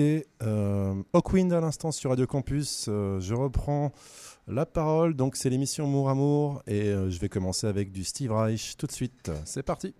écouter euh, Hawkwind à l'instant sur Radio Campus. Euh, je reprends la parole. Donc, c'est l'émission Mour Amour et euh, je vais commencer avec du Steve Reich tout de suite. C'est parti.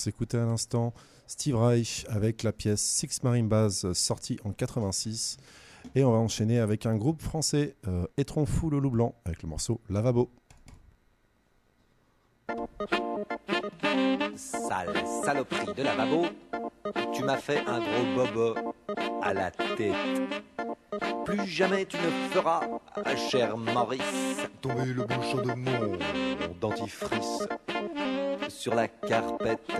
S'écoutait à l'instant Steve Reich avec la pièce Six Marimbas sortie en 86. Et on va enchaîner avec un groupe français, euh, Étron Fou le Loup Blanc, avec le morceau Lavabo. Sale saloperie de lavabo, tu m'as fait un gros bobo à la tête. Plus jamais tu ne feras, cher Maurice, tomber le bouchon de mon dentifrice sur la carpette.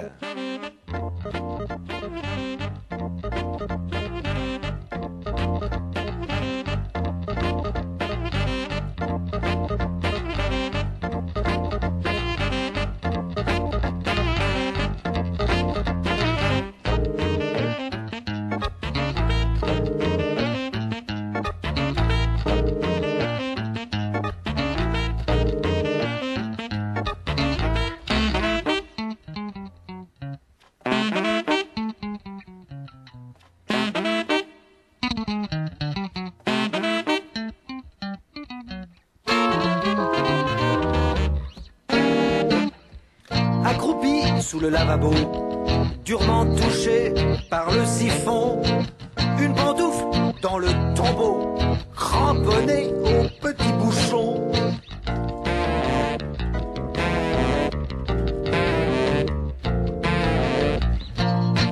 Le lavabo, durement touché par le siphon, une pantoufle dans le tombeau, cramponné au petit bouchon.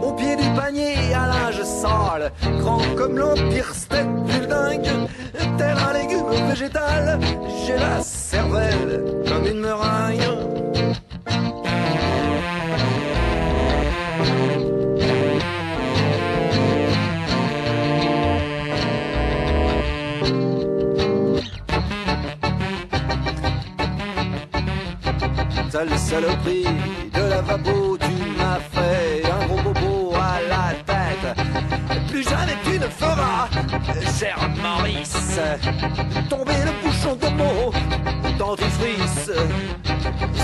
Au pied du panier à linge sale, grand comme l'empire steppe dingue, tel un légume végétal, j'ai la cervelle comme une meringue. Sale saloperie de lavabo, tu m'as fait un gros bobo à la tête. Plus jamais tu ne feras, cher Maurice, tomber le bouchon de mots dentifrice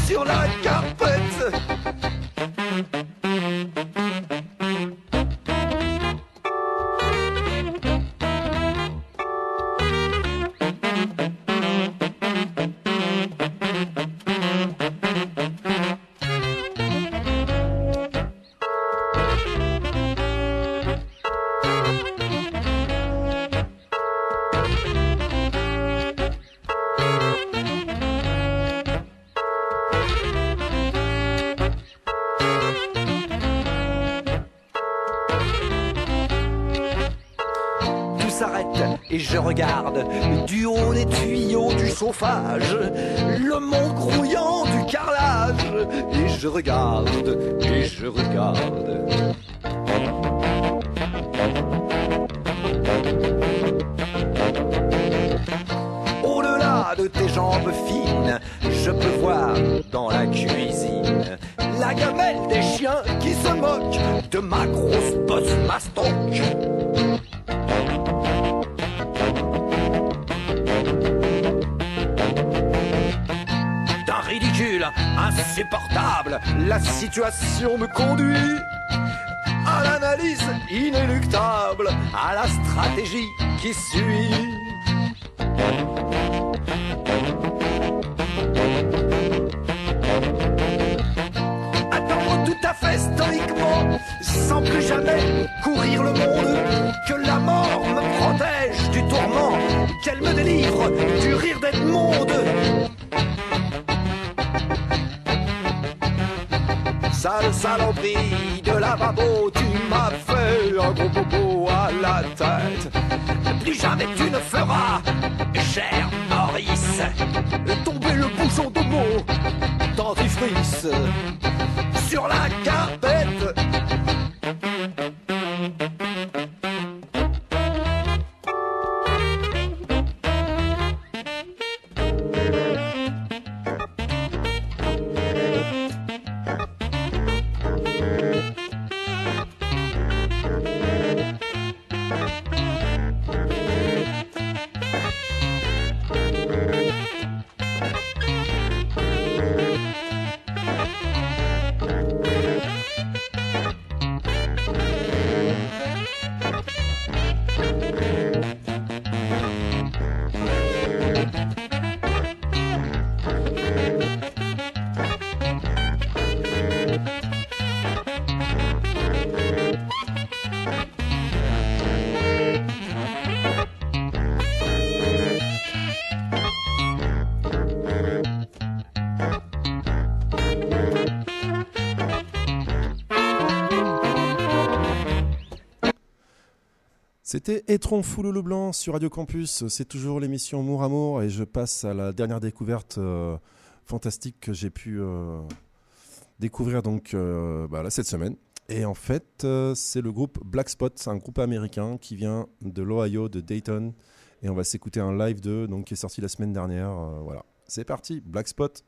sur la carpette. Me conduit à l'analyse inéluctable, à la stratégie qui suit. Attendre tout à fait stoïquement, sans plus jamais courir le monde, que la mort me protège du tourment, qu'elle me délivre du rire monde sale saloperie de lavabo, tu m'as fait un gros bobo à la tête. Plus jamais tu ne feras, cher Maurice, tomber le bouchon de mots dentifrice sur la carpette. C'était Foulou le Blanc sur Radio Campus. C'est toujours l'émission Mour Amour et je passe à la dernière découverte euh, fantastique que j'ai pu euh, découvrir donc euh, bah, cette semaine. Et en fait, c'est le groupe Black Spot, c'est un groupe américain qui vient de l'Ohio, de Dayton. Et on va s'écouter un live de donc qui est sorti la semaine dernière. voilà, c'est parti, Black. Spot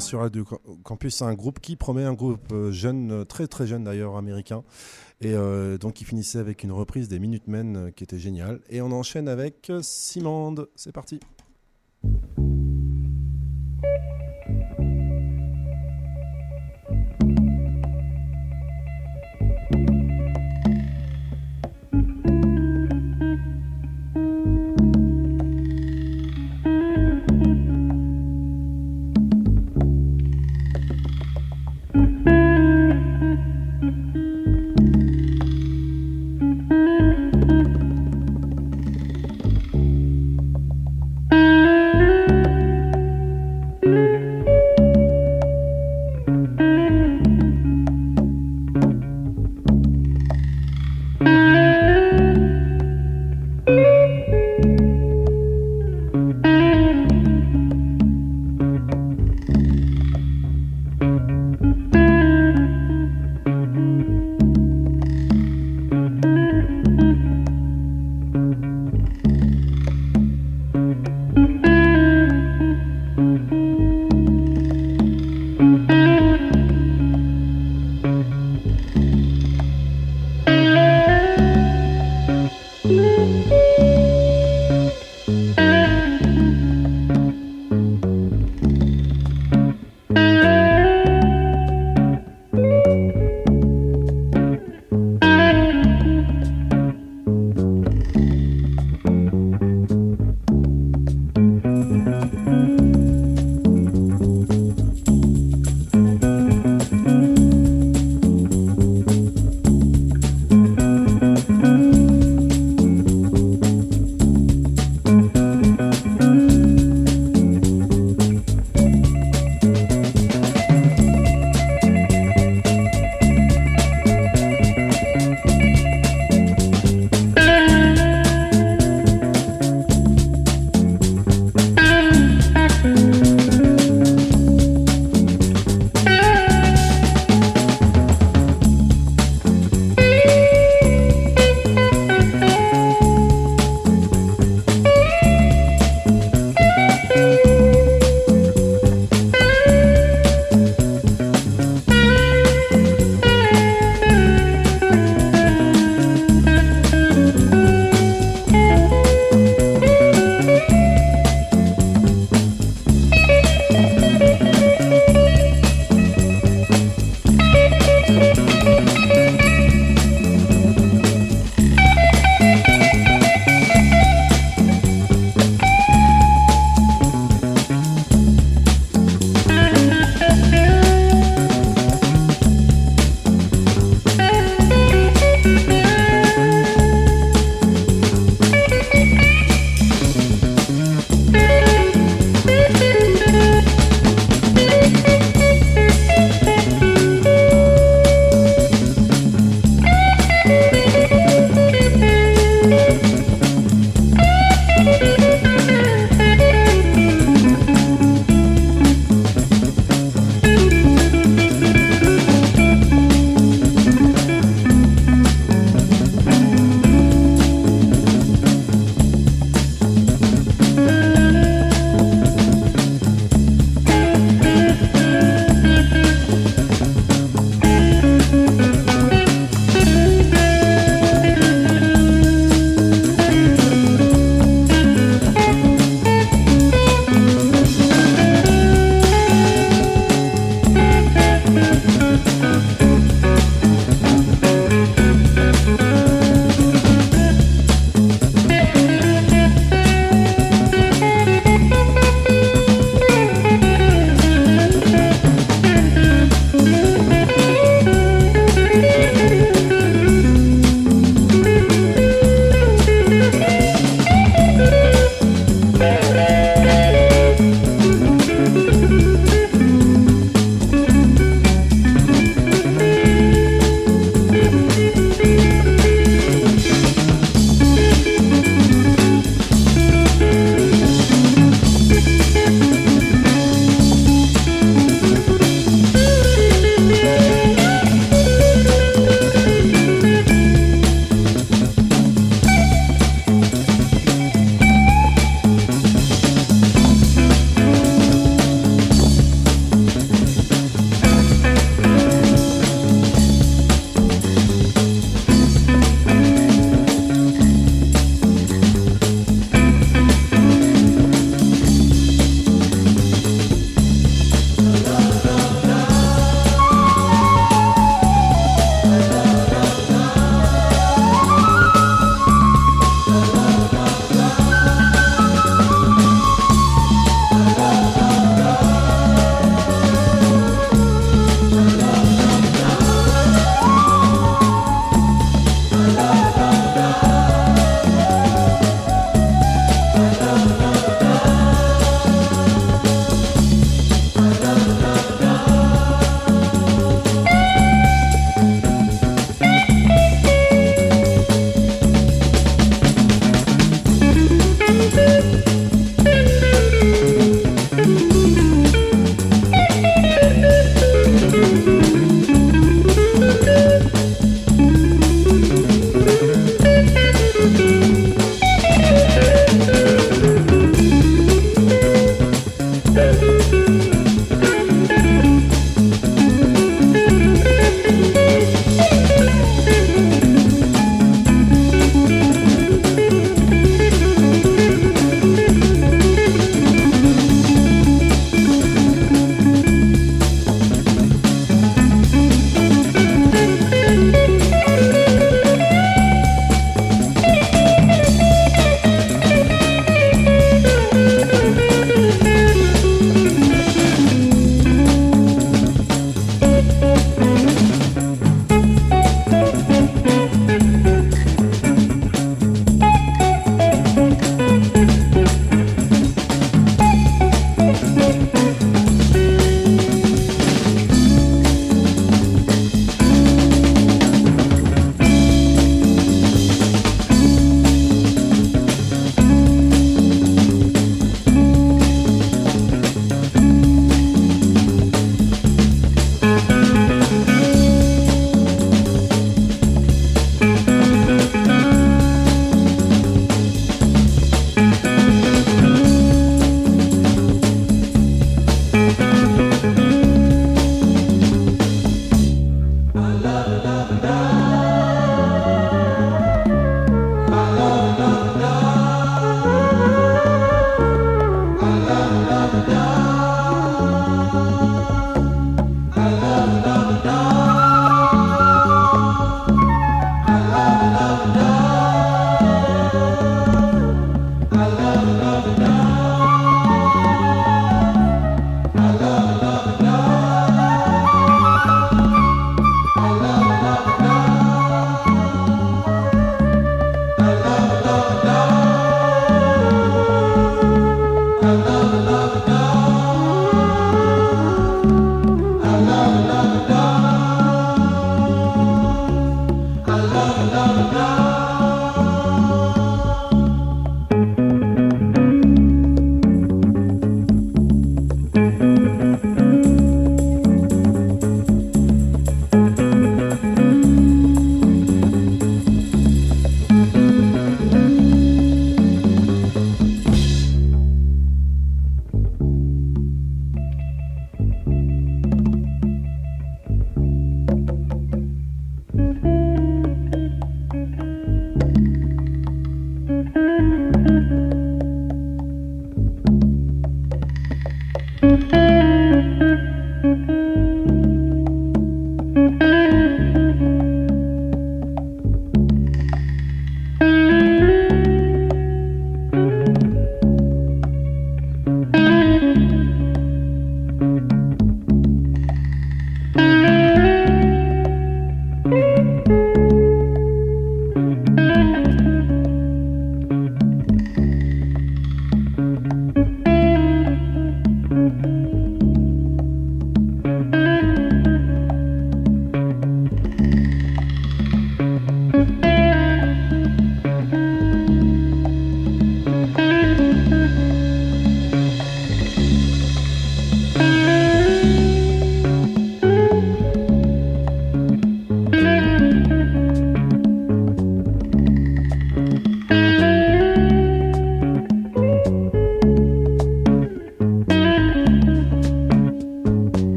sur Radio Campus, un groupe qui promet un groupe euh, jeune, euh, très très jeune d'ailleurs, américain. Et euh, donc il finissait avec une reprise des Minutemen qui était géniale. Et on enchaîne avec Simande. C'est parti.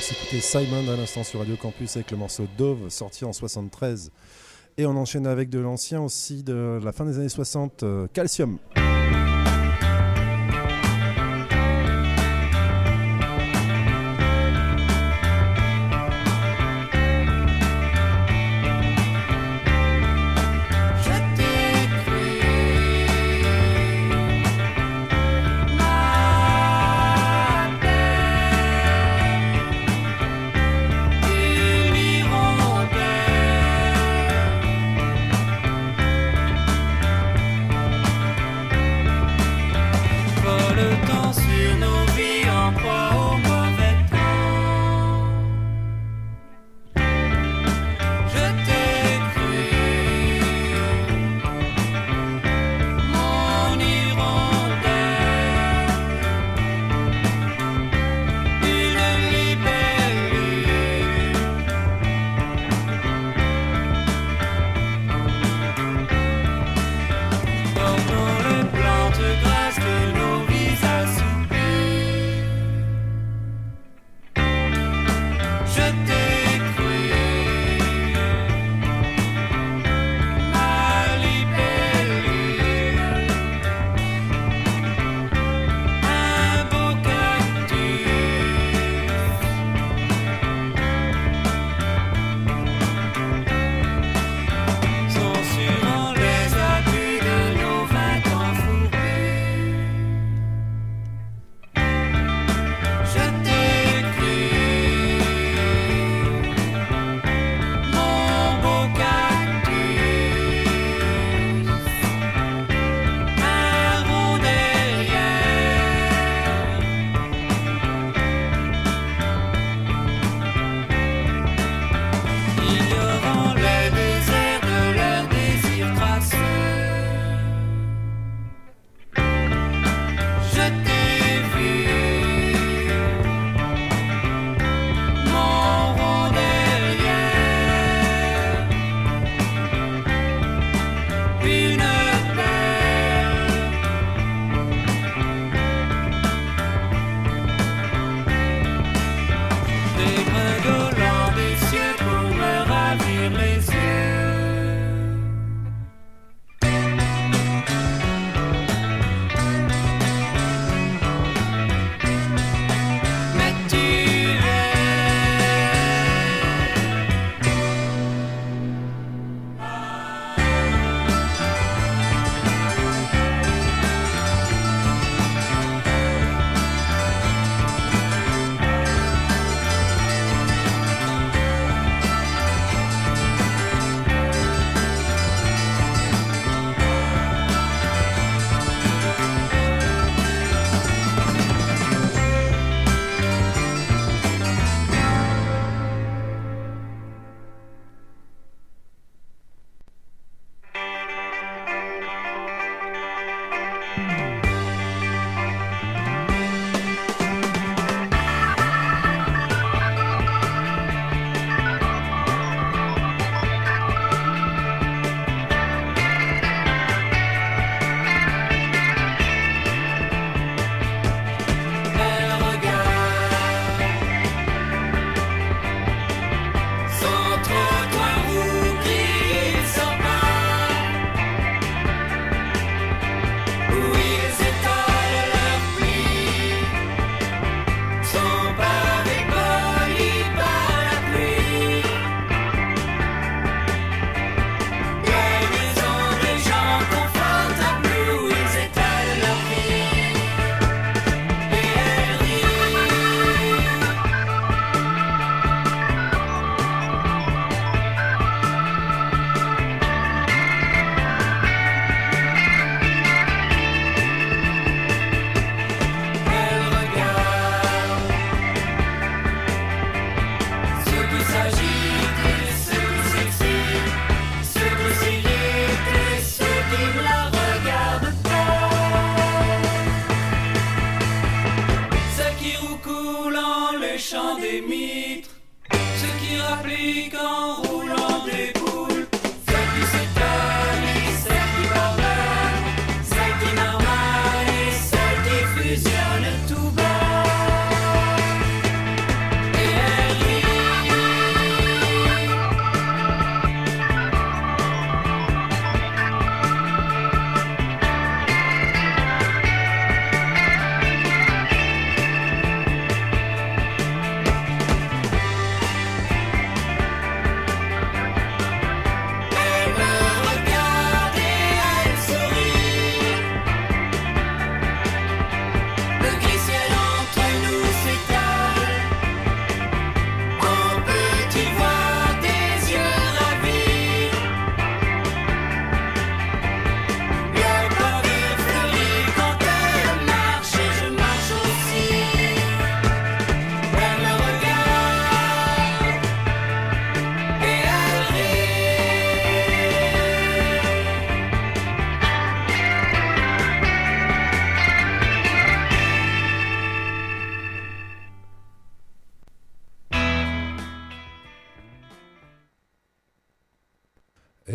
C'était Simon à l'instant sur Radio Campus avec le morceau Dove sorti en 73. Et on enchaîne avec de l'ancien aussi de la fin des années 60, euh, Calcium.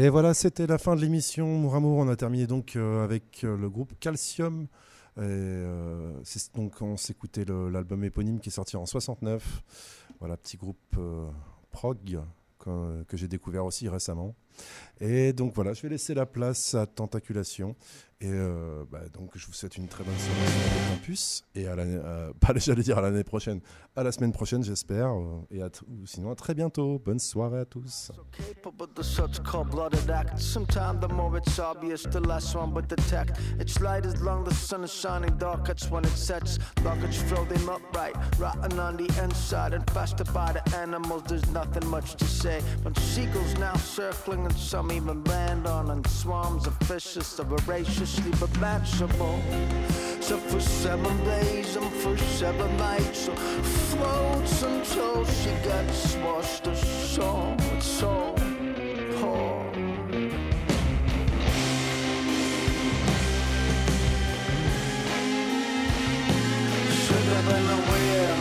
Et voilà, c'était la fin de l'émission Mouramour. On a terminé donc euh, avec euh, le groupe Calcium. Et, euh, donc on s'écoutait l'album éponyme qui est sorti en 69. Voilà, petit groupe euh, prog que j'ai découvert aussi récemment. Et donc voilà, je vais laisser la place à Tentaculation. Et euh, bah, donc je vous souhaite une très bonne soirée sur Radio Campus. Et à l'année, euh, pas dire à l'année prochaine, à la semaine prochaine j'espère. euh, et sinon à très bientôt. Bonne soirée à tous. sleep a match. So for seven days and for seven nights, so floats until she gets washed ashore. It's so oh. poor. Should have been aware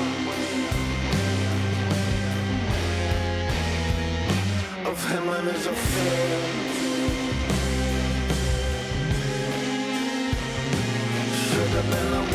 of him and his affairs. Should have